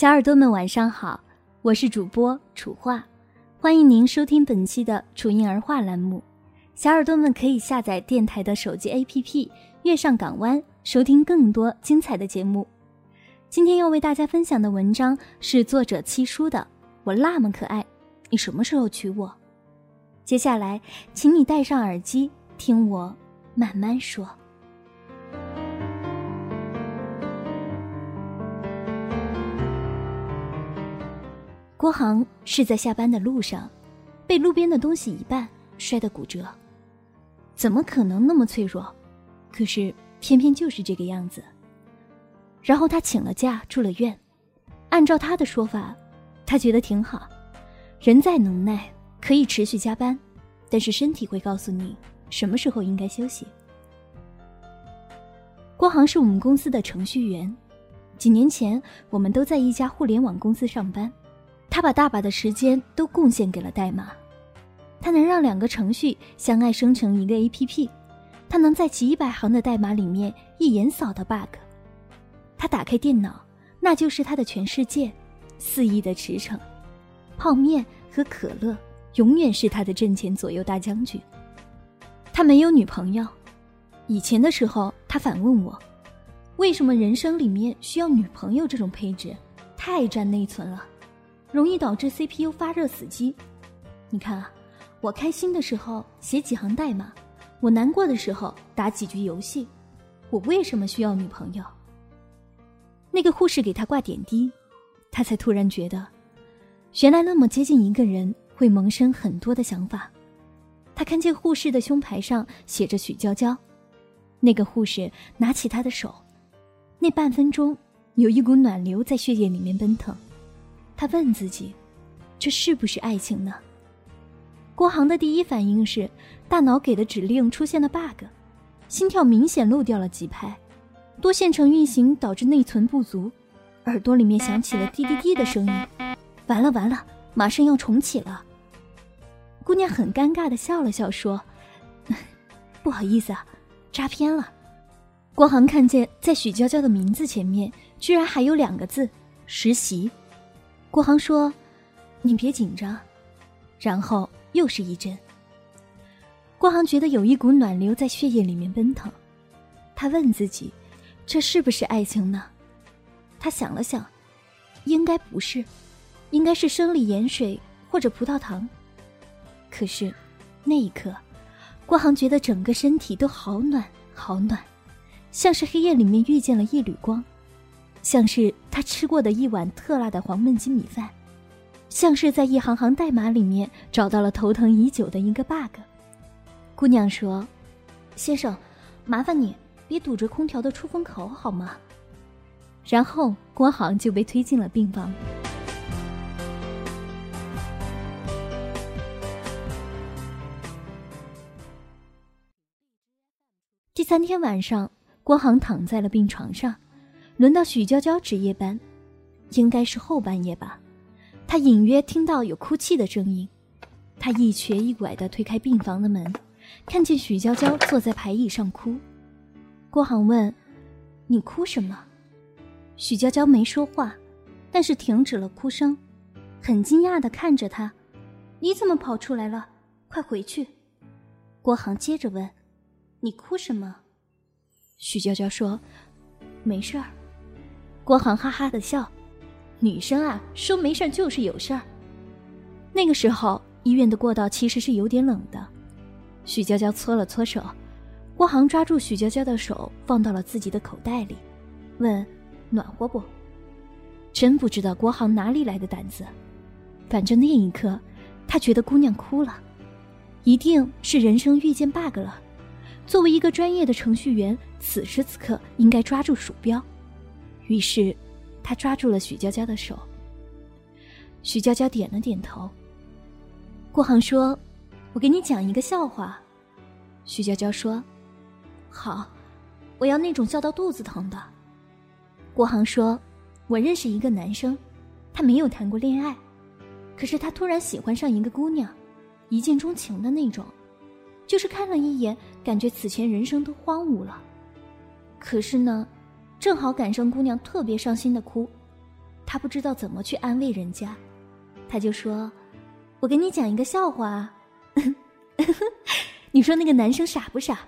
小耳朵们，晚上好，我是主播楚画，欢迎您收听本期的楚婴儿话栏目。小耳朵们可以下载电台的手机 APP《月上港湾》，收听更多精彩的节目。今天要为大家分享的文章是作者七叔的《我那么可爱，你什么时候娶我》。接下来，请你戴上耳机，听我慢慢说。郭航是在下班的路上，被路边的东西一绊，摔得骨折。怎么可能那么脆弱？可是偏偏就是这个样子。然后他请了假住了院。按照他的说法，他觉得挺好。人再能耐，可以持续加班，但是身体会告诉你什么时候应该休息。郭航是我们公司的程序员，几年前我们都在一家互联网公司上班。他把大把的时间都贡献给了代码，他能让两个程序相爱生成一个 APP，他能在几百行的代码里面一眼扫到 bug，他打开电脑，那就是他的全世界，肆意的驰骋，泡面和可乐永远是他的阵前左右大将军。他没有女朋友，以前的时候他反问我，为什么人生里面需要女朋友这种配置，太占内存了。容易导致 CPU 发热死机。你看啊，我开心的时候写几行代码，我难过的时候打几局游戏。我为什么需要女朋友？那个护士给他挂点滴，他才突然觉得，原来那么接近一个人会萌生很多的想法。他看见护士的胸牌上写着许娇娇，那个护士拿起他的手，那半分钟有一股暖流在血液里面奔腾。他问自己：“这是不是爱情呢？”郭航的第一反应是，大脑给的指令出现了 bug，心跳明显漏掉了几拍，多线程运行导致内存不足，耳朵里面响起了滴滴滴的声音。完了完了，马上要重启了。姑娘很尴尬的笑了笑说：“ 不好意思啊，扎偏了。”郭航看见在许娇娇的名字前面居然还有两个字“实习”。郭航说：“你别紧张。”然后又是一针。郭航觉得有一股暖流在血液里面奔腾，他问自己：“这是不是爱情呢？”他想了想，应该不是，应该是生理盐水或者葡萄糖。可是，那一刻，郭航觉得整个身体都好暖好暖，像是黑夜里面遇见了一缕光。像是他吃过的一碗特辣的黄焖鸡米饭，像是在一行行代码里面找到了头疼已久的一个 bug。姑娘说：“先生，麻烦你别堵着空调的出风口好吗？”然后郭航就被推进了病房。第三天晚上，郭航躺在了病床上。轮到许娇娇值夜班，应该是后半夜吧。她隐约听到有哭泣的声音，她一瘸一拐地推开病房的门，看见许娇娇坐在排椅上哭。郭航问：“你哭什么？”许娇娇没说话，但是停止了哭声，很惊讶地看着他：“你怎么跑出来了？快回去！”郭航接着问：“你哭什么？”许娇娇说：“没事儿。”郭航哈哈的笑，女生啊，说没事就是有事儿。那个时候，医院的过道其实是有点冷的。许娇娇搓了搓手，郭航抓住许娇娇的手，放到了自己的口袋里，问：“暖和不？”真不知道郭航哪里来的胆子，反正那一刻，他觉得姑娘哭了，一定是人生遇见 bug 了。作为一个专业的程序员，此时此刻应该抓住鼠标。于是，他抓住了许娇娇的手。许娇娇点了点头。郭航说：“我给你讲一个笑话。”许娇娇说：“好，我要那种笑到肚子疼的。”郭航说：“我认识一个男生，他没有谈过恋爱，可是他突然喜欢上一个姑娘，一见钟情的那种，就是看了一眼，感觉此前人生都荒芜了。可是呢，正好赶上姑娘特别伤心的哭，他不知道怎么去安慰人家，他就说：‘我给你讲一个笑话。’你说那个男生傻不傻？”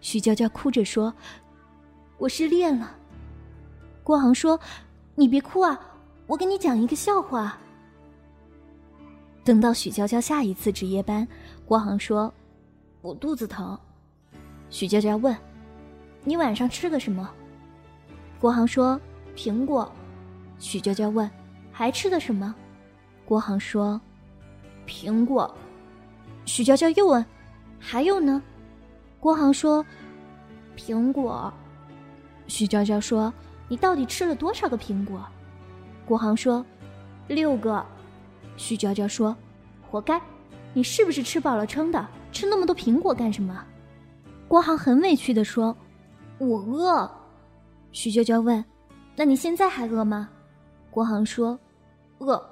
许娇娇哭着说：“我失恋了。”郭航说：“你别哭啊，我给你讲一个笑话。”等到许娇娇下一次值夜班，郭航说：“我肚子疼。”许娇娇问：“你晚上吃的什么？”郭航说：“苹果。”许娇娇问：“还吃的什么？”郭航说：“苹果。”许娇娇又问：“还有呢？”郭航说：“苹果。”许娇娇说。你到底吃了多少个苹果？国航说：“六个。”许娇娇说：“活该，你是不是吃饱了撑的？吃那么多苹果干什么？”国航很委屈的说：“我饿。”徐娇娇问：“那你现在还饿吗？”郭航说：“饿。”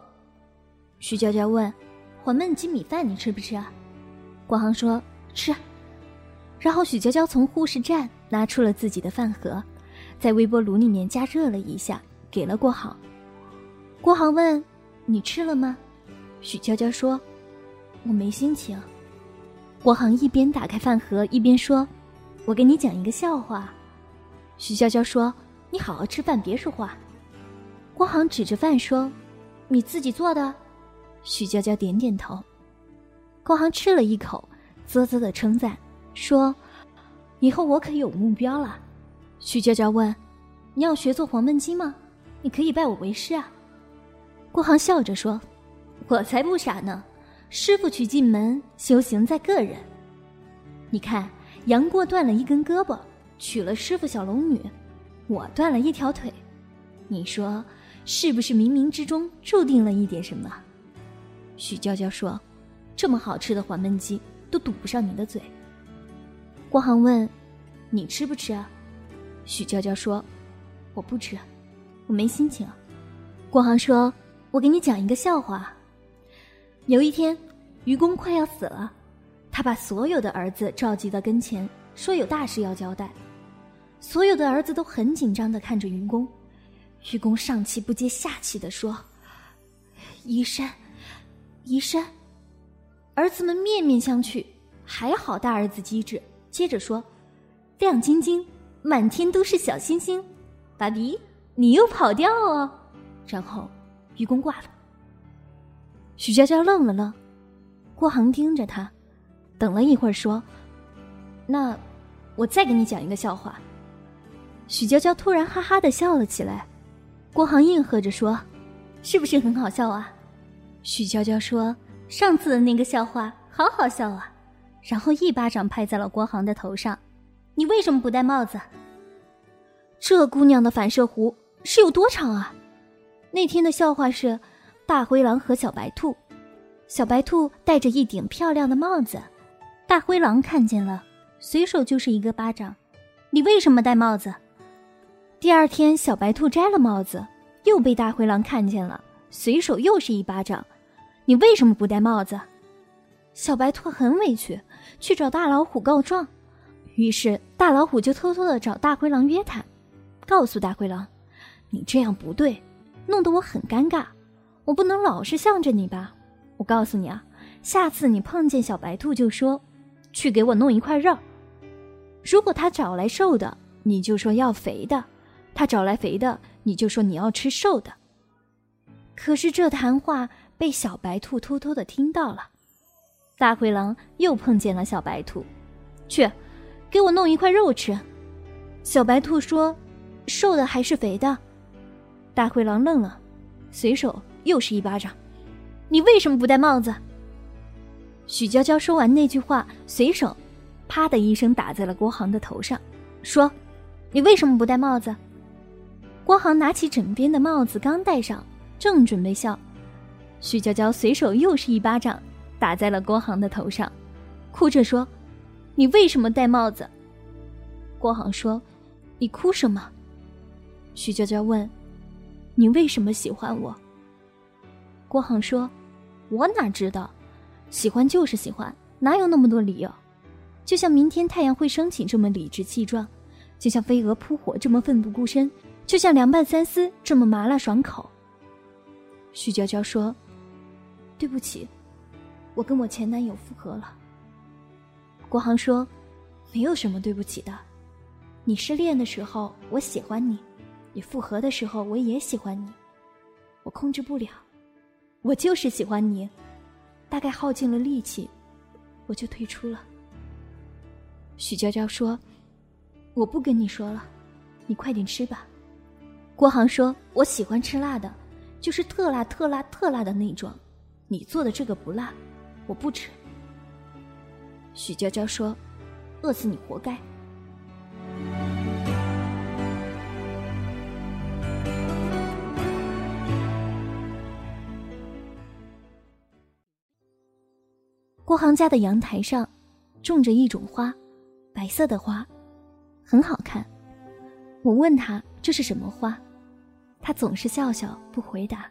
徐娇娇问：“黄焖鸡米饭你吃不吃啊？”国航说：“吃。”然后许娇娇从护士站拿出了自己的饭盒。在微波炉里面加热了一下，给了郭航。郭航问：“你吃了吗？”许娇娇说：“我没心情。”郭航一边打开饭盒一边说：“我给你讲一个笑话。”许娇娇说：“你好好吃饭，别说话。”郭航指着饭说：“你自己做的？”许娇娇点点头。郭航吃了一口，啧啧的称赞说：“以后我可有目标了。”徐娇娇问：“你要学做黄焖鸡吗？你可以拜我为师啊。”郭航笑着说：“我才不傻呢，师傅娶进门，修行在个人。你看，杨过断了一根胳膊，娶了师傅小龙女，我断了一条腿，你说是不是冥冥之中注定了一点什么？”许娇娇说：“这么好吃的黄焖鸡，都堵不上你的嘴。”郭航问：“你吃不吃啊？”许娇娇说：“我不吃，我没心情。”郭航说：“我给你讲一个笑话。有一天，愚公快要死了，他把所有的儿子召集到跟前，说有大事要交代。所有的儿子都很紧张的看着愚公。愚公上气不接下气的说：‘移山，移山。’儿子们面面相觑。还好大儿子机智，接着说：‘亮晶晶。’”满天都是小星星，爸比，你又跑调哦！然后，愚公挂了。许娇娇愣了愣，郭航盯着他，等了一会儿说：“那，我再给你讲一个笑话。”许娇娇突然哈哈的笑了起来，郭航应和着说：“是不是很好笑啊？”许娇娇说：“上次的那个笑话好好笑啊！”然后一巴掌拍在了郭航的头上。你为什么不戴帽子？这姑娘的反射弧是有多长啊？那天的笑话是大灰狼和小白兔，小白兔戴着一顶漂亮的帽子，大灰狼看见了，随手就是一个巴掌。你为什么戴帽子？第二天，小白兔摘了帽子，又被大灰狼看见了，随手又是一巴掌。你为什么不戴帽子？小白兔很委屈，去找大老虎告状。于是，大老虎就偷偷的找大灰狼约谈，告诉大灰狼：“你这样不对，弄得我很尴尬，我不能老是向着你吧？我告诉你啊，下次你碰见小白兔就说，去给我弄一块肉。如果他找来瘦的，你就说要肥的；他找来肥的，你就说你要吃瘦的。”可是这谈话被小白兔偷偷的听到了，大灰狼又碰见了小白兔，去。给我弄一块肉吃，小白兔说：“瘦的还是肥的？”大灰狼愣了，随手又是一巴掌。你为什么不戴帽子？许娇娇说完那句话，随手啪的一声打在了郭航的头上，说：“你为什么不戴帽子？”郭航拿起枕边的帽子，刚戴上，正准备笑，许娇娇随手又是一巴掌打在了郭航的头上，哭着说：“你为什么戴帽子？”郭航说：“你哭什么？”许娇娇问：“你为什么喜欢我？”郭航说：“我哪知道，喜欢就是喜欢，哪有那么多理由？就像明天太阳会升起这么理直气壮，就像飞蛾扑火这么奋不顾身。”就像凉拌三丝这么麻辣爽口。徐娇娇说：“对不起，我跟我前男友复合了。”国航说：“没有什么对不起的，你失恋的时候我喜欢你，你复合的时候我也喜欢你，我控制不了，我就是喜欢你，大概耗尽了力气，我就退出了。”许娇娇说：“我不跟你说了，你快点吃吧。”郭航说：“我喜欢吃辣的，就是特辣、特辣、特辣的那种。你做的这个不辣，我不吃。”许娇娇说：“饿死你活该。”郭航家的阳台上种着一种花，白色的花，很好看。我问他。这是什么花？他总是笑笑不回答。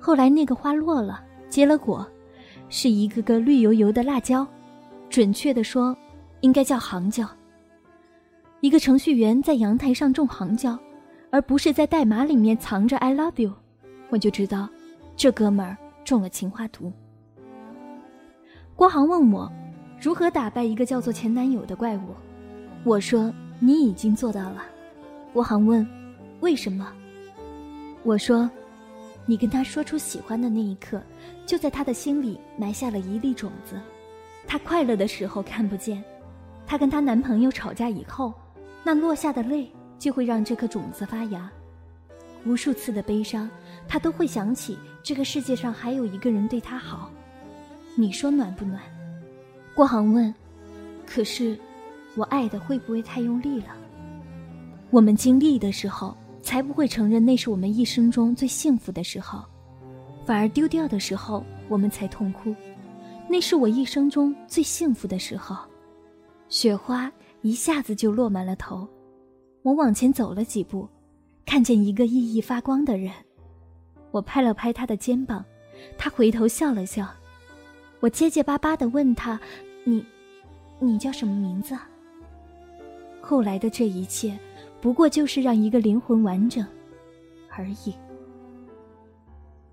后来那个花落了，结了果，是一个个绿油油的辣椒，准确的说，应该叫杭椒。一个程序员在阳台上种杭椒，而不是在代码里面藏着 “I love you”，我就知道，这哥们儿中了情花毒。郭航问我，如何打败一个叫做前男友的怪物？我说，你已经做到了。郭航问：“为什么？”我说：“你跟他说出喜欢的那一刻，就在他的心里埋下了一粒种子。他快乐的时候看不见，他跟他男朋友吵架以后，那落下的泪就会让这颗种子发芽。无数次的悲伤，他都会想起这个世界上还有一个人对他好。你说暖不暖？”郭航问：“可是，我爱的会不会太用力了？”我们经历的时候，才不会承认那是我们一生中最幸福的时候，反而丢掉的时候，我们才痛哭。那是我一生中最幸福的时候，雪花一下子就落满了头。我往前走了几步，看见一个熠熠发光的人，我拍了拍他的肩膀，他回头笑了笑。我结结巴巴地问他：“你，你叫什么名字？”后来的这一切。不过就是让一个灵魂完整，而已。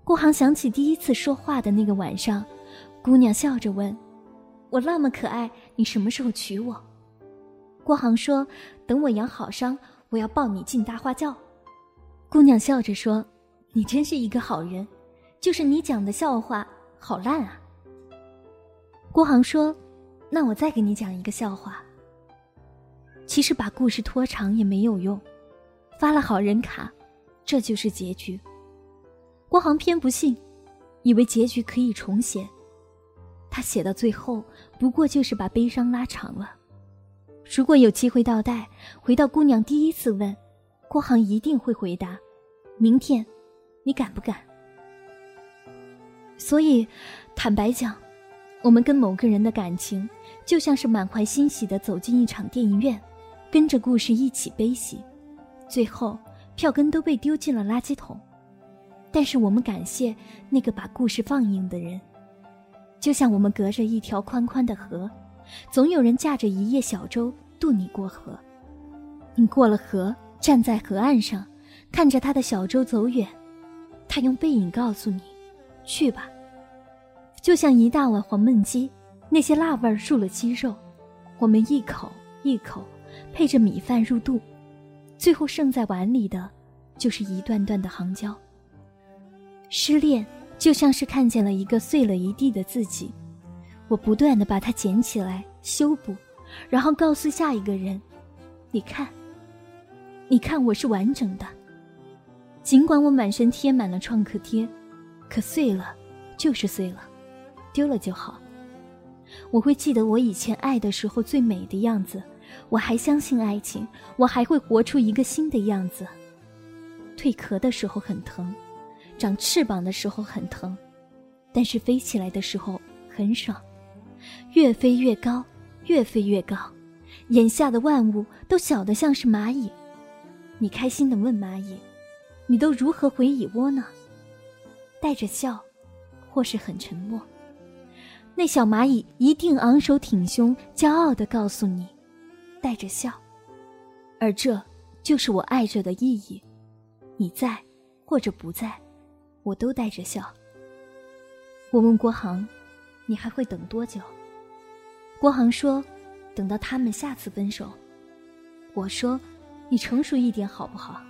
郭航想起第一次说话的那个晚上，姑娘笑着问：“我那么可爱，你什么时候娶我？”郭航说：“等我养好伤，我要抱你进大花轿。”姑娘笑着说：“你真是一个好人，就是你讲的笑话好烂啊。”郭航说：“那我再给你讲一个笑话。”其实把故事拖长也没有用，发了好人卡，这就是结局。郭航偏不信，以为结局可以重写，他写到最后不过就是把悲伤拉长了。如果有机会倒带，回到姑娘第一次问，郭航一定会回答：“明天，你敢不敢？”所以，坦白讲，我们跟某个人的感情，就像是满怀欣喜的走进一场电影院。跟着故事一起悲喜，最后票根都被丢进了垃圾桶。但是我们感谢那个把故事放映的人，就像我们隔着一条宽宽的河，总有人驾着一叶小舟渡你过河。你过了河，站在河岸上，看着他的小舟走远，他用背影告诉你：“去吧。”就像一大碗黄焖鸡，那些辣味入了鸡肉，我们一口一口。配着米饭入肚，最后剩在碗里的，就是一段段的杭椒。失恋就像是看见了一个碎了一地的自己，我不断的把它捡起来修补，然后告诉下一个人：“你看，你看，我是完整的。”尽管我满身贴满了创可贴，可碎了，就是碎了，丢了就好。我会记得我以前爱的时候最美的样子，我还相信爱情，我还会活出一个新的样子。蜕壳的时候很疼，长翅膀的时候很疼，但是飞起来的时候很爽，越飞越高，越飞越高，眼下的万物都小得像是蚂蚁。你开心地问蚂蚁：“你都如何回蚁窝呢？”带着笑，或是很沉默。那小蚂蚁一定昂首挺胸，骄傲地告诉你：“带着笑。”而这就是我爱着的意义。你在，或者不在，我都带着笑。我问郭航：“你还会等多久？”郭航说：“等到他们下次分手。”我说。你成熟一点好不好？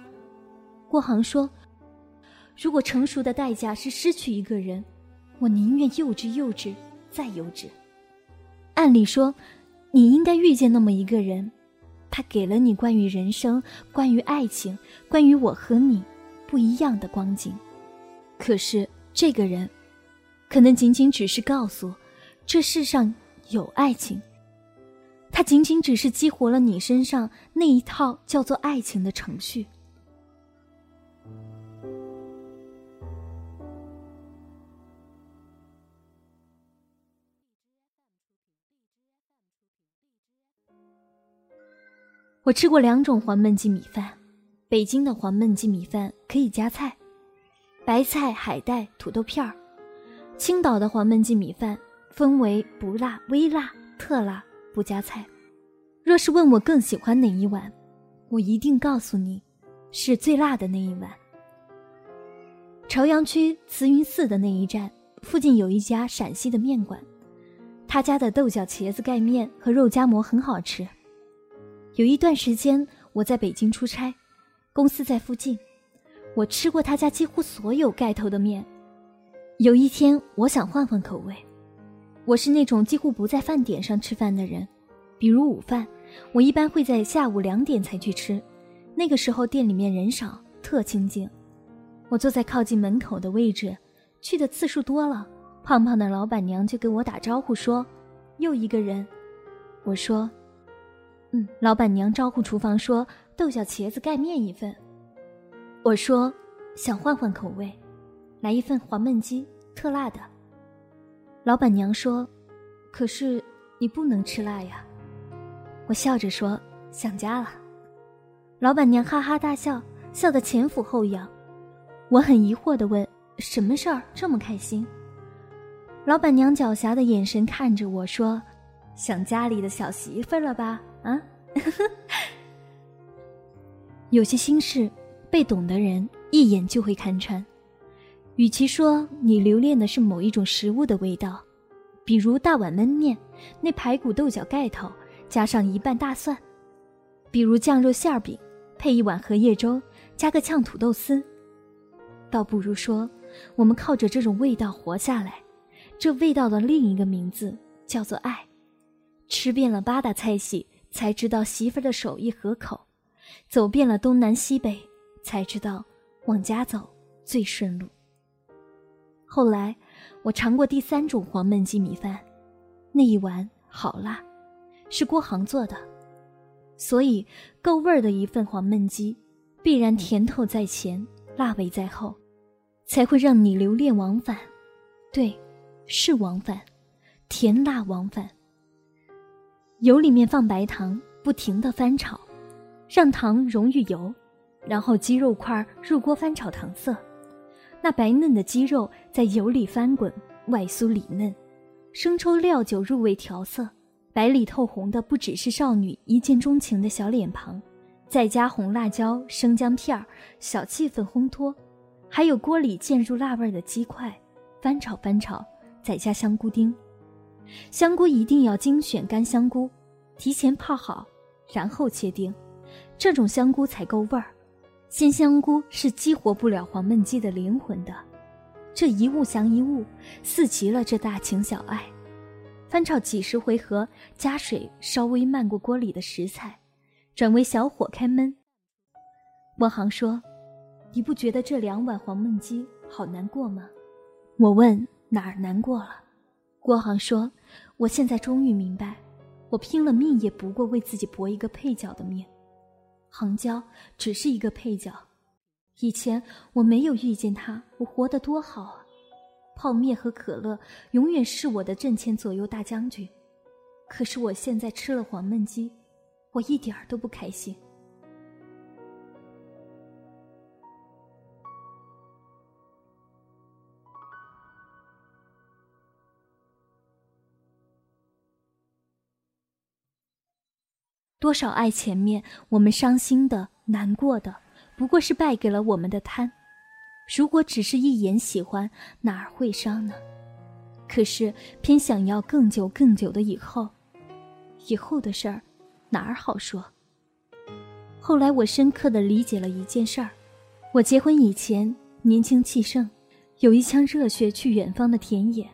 郭航说：“如果成熟的代价是失去一个人，我宁愿幼稚、幼稚再幼稚。”按理说，你应该遇见那么一个人，他给了你关于人生、关于爱情、关于我和你不一样的光景。可是这个人，可能仅仅只是告诉这世上有爱情。它仅仅只是激活了你身上那一套叫做爱情的程序。我吃过两种黄焖鸡米饭，北京的黄焖鸡米饭可以加菜，白菜、海带、土豆片儿；青岛的黄焖鸡米饭分为不辣、微辣、特辣。不加菜。若是问我更喜欢哪一碗，我一定告诉你，是最辣的那一碗。朝阳区慈云寺的那一站附近有一家陕西的面馆，他家的豆角茄子盖面和肉夹馍很好吃。有一段时间我在北京出差，公司在附近，我吃过他家几乎所有盖头的面。有一天我想换换口味。我是那种几乎不在饭点上吃饭的人，比如午饭，我一般会在下午两点才去吃，那个时候店里面人少，特清静。我坐在靠近门口的位置，去的次数多了，胖胖的老板娘就跟我打招呼说：“又一个人。”我说：“”老板娘招呼厨房说：“豆角茄子盖面一份。”我说：“想换换口味，来一份黄焖鸡，特辣的。”老板娘说：“可是你不能吃辣呀。”我笑着说：“想家了。”老板娘哈哈大笑，笑得前俯后仰。我很疑惑地问：“什么事儿这么开心？”老板娘狡黠的眼神看着我说：“想家里的小媳妇了吧？啊？” 有些心事，被懂的人一眼就会看穿。与其说你留恋的是某一种食物的味道，比如大碗焖面，那排骨豆角盖头加上一半大蒜；比如酱肉馅饼，配一碗荷叶粥，加个炝土豆丝，倒不如说，我们靠着这种味道活下来。这味道的另一个名字叫做爱。吃遍了八大菜系，才知道媳妇儿的手艺合口；走遍了东南西北，才知道往家走最顺路。后来，我尝过第三种黄焖鸡米饭，那一碗好辣，是郭航做的。所以，够味儿的一份黄焖鸡，必然甜头在前，辣味在后，才会让你留恋往返。对，是往返，甜辣往返。油里面放白糖，不停的翻炒，让糖溶于油，然后鸡肉块入锅翻炒糖色。那白嫩的鸡肉在油里翻滚，外酥里嫩，生抽料酒入味调色，白里透红的不只是少女一见钟情的小脸庞，再加红辣椒、生姜片儿，小气氛烘托，还有锅里渐入辣味的鸡块，翻炒翻炒，再加香菇丁，香菇一定要精选干香菇，提前泡好，然后切丁，这种香菇才够味儿。鲜香菇是激活不了黄焖鸡的灵魂的，这一物降一物，似极了这大情小爱。翻炒几十回合，加水稍微漫过锅里的食材，转为小火开焖。莫航说：“你不觉得这两碗黄焖鸡好难过吗？我问哪儿难过了，郭航说：“我现在终于明白，我拼了命也不过为自己搏一个配角的命，杭娇只是一个配角。以前我没有遇见他，我活得多好啊！泡面和可乐永远是我的阵前左右大将军，可是我现在吃了黄焖鸡，我一点儿都不开心。”多少爱前面，我们伤心的、难过的，不过是败给了我们的贪。如果只是一眼喜欢，哪儿会伤呢？可是偏想要更久、更久的以后，以后的事儿，哪儿好说？后来我深刻的理解了一件事儿：我结婚以前年轻气盛，有一腔热血去远方的田野；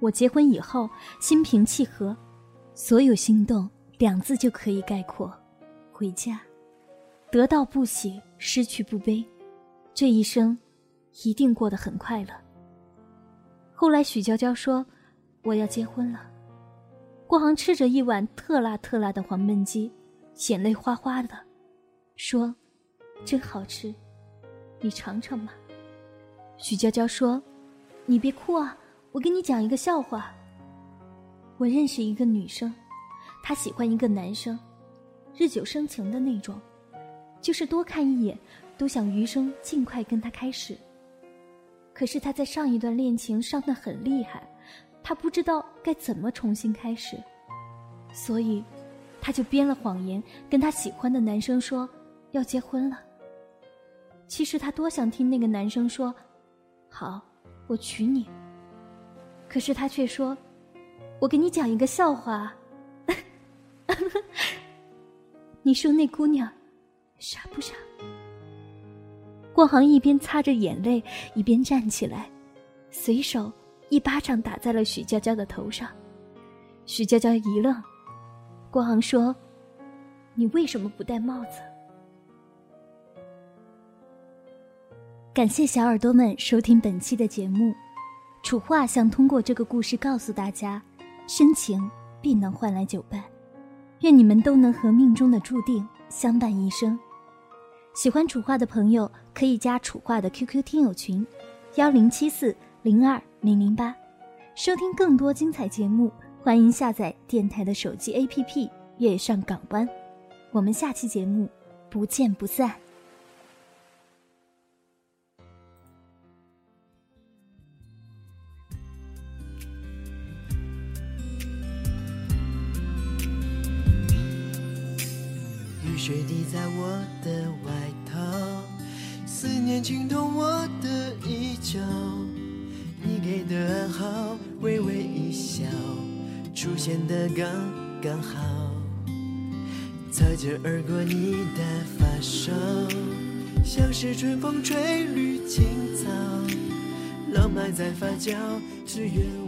我结婚以后心平气和，所有心动。两字就可以概括：回家，得到不喜，失去不悲，这一生一定过得很快乐。后来许娇娇说：“我要结婚了。”郭航吃着一碗特辣特辣的黄焖鸡，眼泪哗哗的，说：“真好吃，你尝尝嘛。”许娇娇说：“你别哭啊，我给你讲一个笑话。我认识一个女生。”她喜欢一个男生，日久生情的那种，就是多看一眼，都想余生尽快跟他开始。可是她在上一段恋情伤得很厉害，她不知道该怎么重新开始，所以，她就编了谎言，跟她喜欢的男生说要结婚了。其实她多想听那个男生说，好，我娶你。可是他却说，我给你讲一个笑话。你说那姑娘傻不傻？郭航一边擦着眼泪，一边站起来，随手一巴掌打在了许娇娇的头上。许娇娇一愣，郭航说：“你为什么不戴帽子？”感谢小耳朵们收听本期的节目。楚画想通过这个故事告诉大家：深情必能换来久伴。愿你们都能和命中的注定相伴一生。喜欢楚话的朋友可以加楚话的 QQ 听友群，幺零七四零二零零八，收听更多精彩节目。欢迎下载电台的手机 APP《月上港湾》。我们下期节目不见不散。雪滴在我的外套，思念浸透我的衣角。你给的暗号，微微一笑，出现的刚刚好。擦肩而过你的发梢，像是春风吹绿青草，浪漫在发酵，只愿。